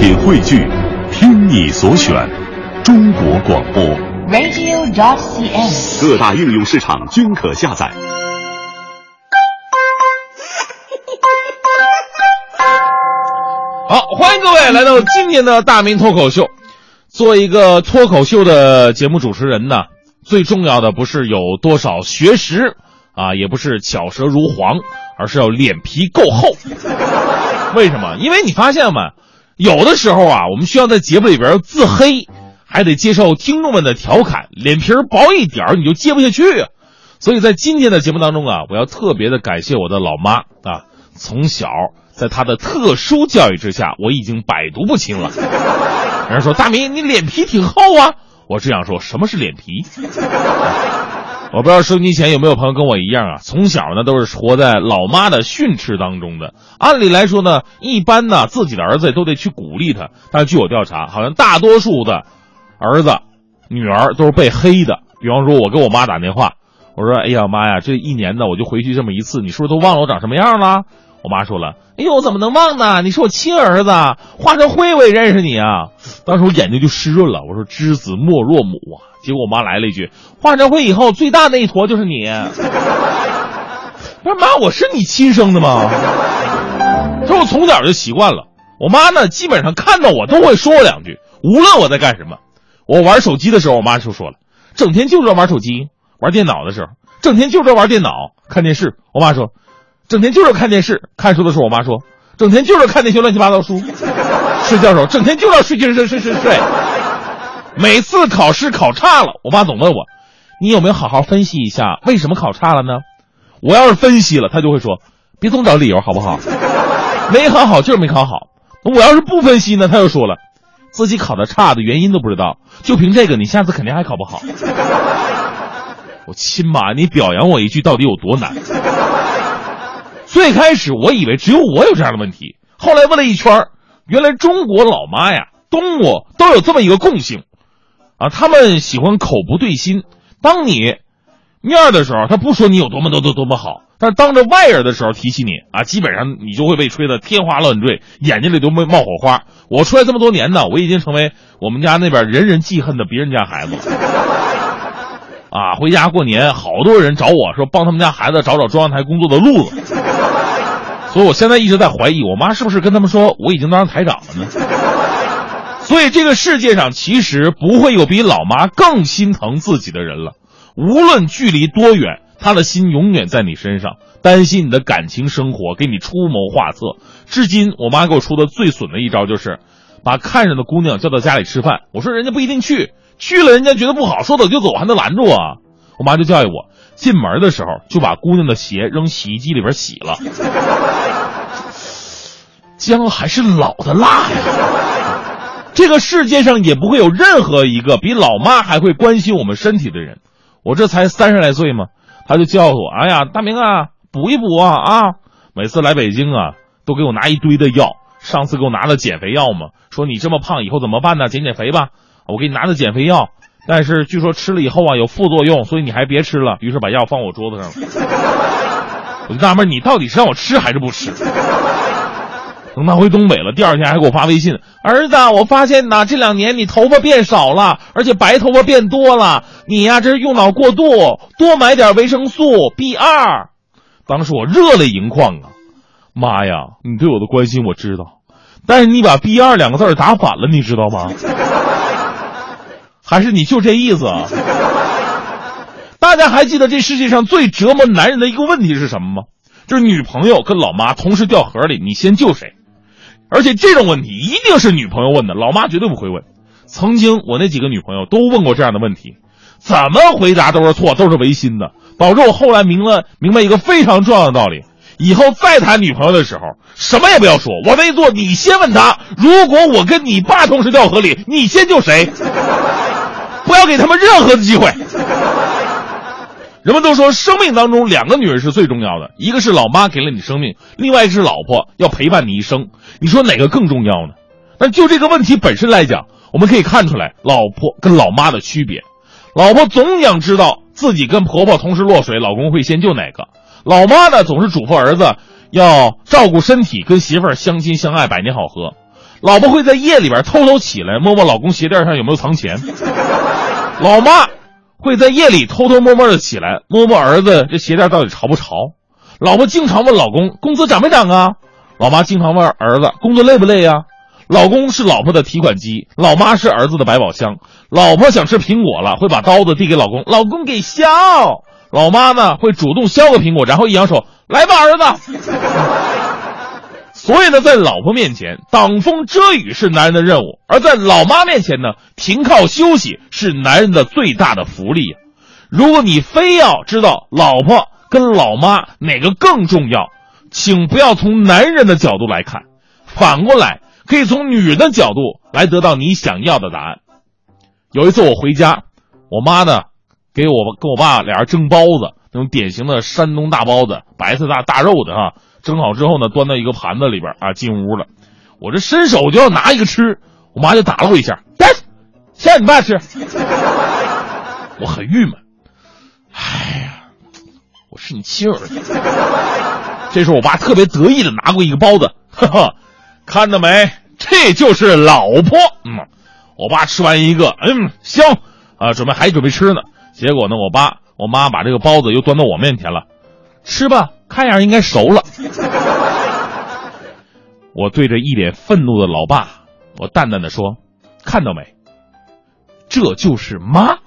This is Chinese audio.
品汇聚，听你所选，中国广播。radio.dot.cn，。各大应用市场均可下载。好，欢迎各位来到今天的大明脱口秀。做一个脱口秀的节目主持人呢，最重要的不是有多少学识啊，也不是巧舌如簧，而是要脸皮够厚。为什么？因为你发现没，有的时候啊，我们需要在节目里边自黑，还得接受听众们的调侃，脸皮薄一点你就接不下去。所以在今天的节目当中啊，我要特别的感谢我的老妈啊，从小在她的特殊教育之下，我已经百毒不侵了。有人说大明你脸皮挺厚啊，我只想说什么是脸皮？我不知道收音机前有没有朋友跟我一样啊，从小呢都是活在老妈的训斥当中的。按理来说呢，一般呢自己的儿子都得去鼓励他，但是据我调查，好像大多数的儿子、女儿都是被黑的。比方说，我给我妈打电话，我说：“哎呀妈呀，这一年呢我就回去这么一次，你是不是都忘了我长什么样了？”我妈说了：“哎呦，我怎么能忘呢？你是我亲儿子，化成灰我也认识你啊！”当时我眼睛就湿润了，我说：“知子莫若母啊！”结果我妈来了一句：“化成灰以后最大那一坨就是你。”不是妈，我是你亲生的吗？说我从小就习惯了。我妈呢，基本上看到我都会说我两句，无论我在干什么。我玩手机的时候，我妈就说了：“整天就知道玩手机，玩电脑的时候，整天就知道玩电脑，看电视。”我妈说。整天就是看电视，看书的时候，我妈说，整天就是看那些乱七八糟书。睡觉的时候，整天就要睡睡睡睡睡睡。每次考试考差了，我妈总问我，你有没有好好分析一下为什么考差了呢？我要是分析了，她就会说，别总找理由好不好？没考好就是没考好。我要是不分析呢，她又说了，自己考的差的原因都不知道，就凭这个，你下次肯定还考不好。我亲妈，你表扬我一句到底有多难？最开始我以为只有我有这样的问题，后来问了一圈，原来中国老妈呀、动物都有这么一个共性，啊，他们喜欢口不对心。当你面的时候，他不说你有多么多多多么好，但是当着外人的时候提起你啊，基本上你就会被吹得天花乱坠，眼睛里都没冒火花。我出来这么多年呢，我已经成为我们家那边人人记恨的别人家孩子。啊，回家过年，好多人找我说帮他们家孩子找找中央台工作的路子。所以我现在一直在怀疑，我妈是不是跟他们说我已经当上台长了呢？所以这个世界上其实不会有比老妈更心疼自己的人了。无论距离多远，她的心永远在你身上，担心你的感情生活，给你出谋划策。至今，我妈给我出的最损的一招就是，把看上的姑娘叫到家里吃饭。我说人家不一定去，去了人家觉得不好，说走就走，还能拦住啊？我妈就教育我，进门的时候就把姑娘的鞋扔洗衣机里边洗了。姜还是老的辣呀！这个世界上也不会有任何一个比老妈还会关心我们身体的人。我这才三十来岁嘛，他就叫我：“哎呀，大明啊，补一补啊啊！”每次来北京啊，都给我拿一堆的药。上次给我拿的减肥药嘛，说你这么胖以后怎么办呢？减减肥吧。我给你拿的减肥药，但是据说吃了以后啊有副作用，所以你还别吃了。于是把药放我桌子上了。我就纳闷，你到底是让我吃还是不吃？等他回东北了，第二天还给我发微信：“儿子，我发现呐，这两年你头发变少了，而且白头发变多了。你呀，这是用脑过度，多买点维生素 B 二。”当时我热泪盈眶啊！妈呀，你对我的关心我知道，但是你把 B 二两个字打反了，你知道吗？还是你就这意思啊？大家还记得这世界上最折磨男人的一个问题是什么吗？就是女朋友跟老妈同时掉河里，你先救谁？而且这种问题一定是女朋友问的，老妈绝对不会问。曾经我那几个女朋友都问过这样的问题，怎么回答都是错，都是违心的，导致我后来明了明白一个非常重要的道理：以后再谈女朋友的时候，什么也不要说，我那一做你先问他，如果我跟你爸同时掉河里，你先救谁？不要给他们任何的机会。人们都说，生命当中两个女人是最重要的，一个是老妈给了你生命，另外一个是老婆要陪伴你一生。你说哪个更重要呢？那就这个问题本身来讲，我们可以看出来老婆跟老妈的区别。老婆总想知道自己跟婆婆同时落水，老公会先救哪个；老妈呢，总是嘱咐儿子要照顾身体，跟媳妇儿相亲相爱，百年好合。老婆会在夜里边偷偷起来摸摸老公鞋垫上有没有藏钱。老妈会在夜里偷偷摸摸的起来摸摸儿子这鞋垫到底潮不潮。老婆经常问老公工资涨没涨啊？老妈经常问儿子工作累不累呀？老公是老婆的提款机，老妈是儿子的百宝箱。老婆想吃苹果了，会把刀子递给老公，老公给削。老妈呢会主动削个苹果，然后一扬手，来吧，儿子。所以呢，在老婆面前挡风遮雨是男人的任务，而在老妈面前呢，停靠休息是男人的最大的福利。如果你非要知道老婆跟老妈哪个更重要，请不要从男人的角度来看，反过来可以从女人的角度来得到你想要的答案。有一次我回家，我妈呢给我跟我爸俩人蒸包子，那种典型的山东大包子，白菜大大肉的啊。蒸好之后呢，端到一个盘子里边啊，进屋了。我这伸手就要拿一个吃，我妈就打了我一下，来，先让你爸吃。我很郁闷，哎呀，我是你亲儿子。这时候我爸特别得意的拿过一个包子，哈哈，看到没？这就是老婆。嗯，我爸吃完一个，嗯，香啊，准备还准备吃呢。结果呢，我爸我妈把这个包子又端到我面前了，吃吧。看样应该熟了。我对着一脸愤怒的老爸，我淡淡的说：“看到没？这就是妈。”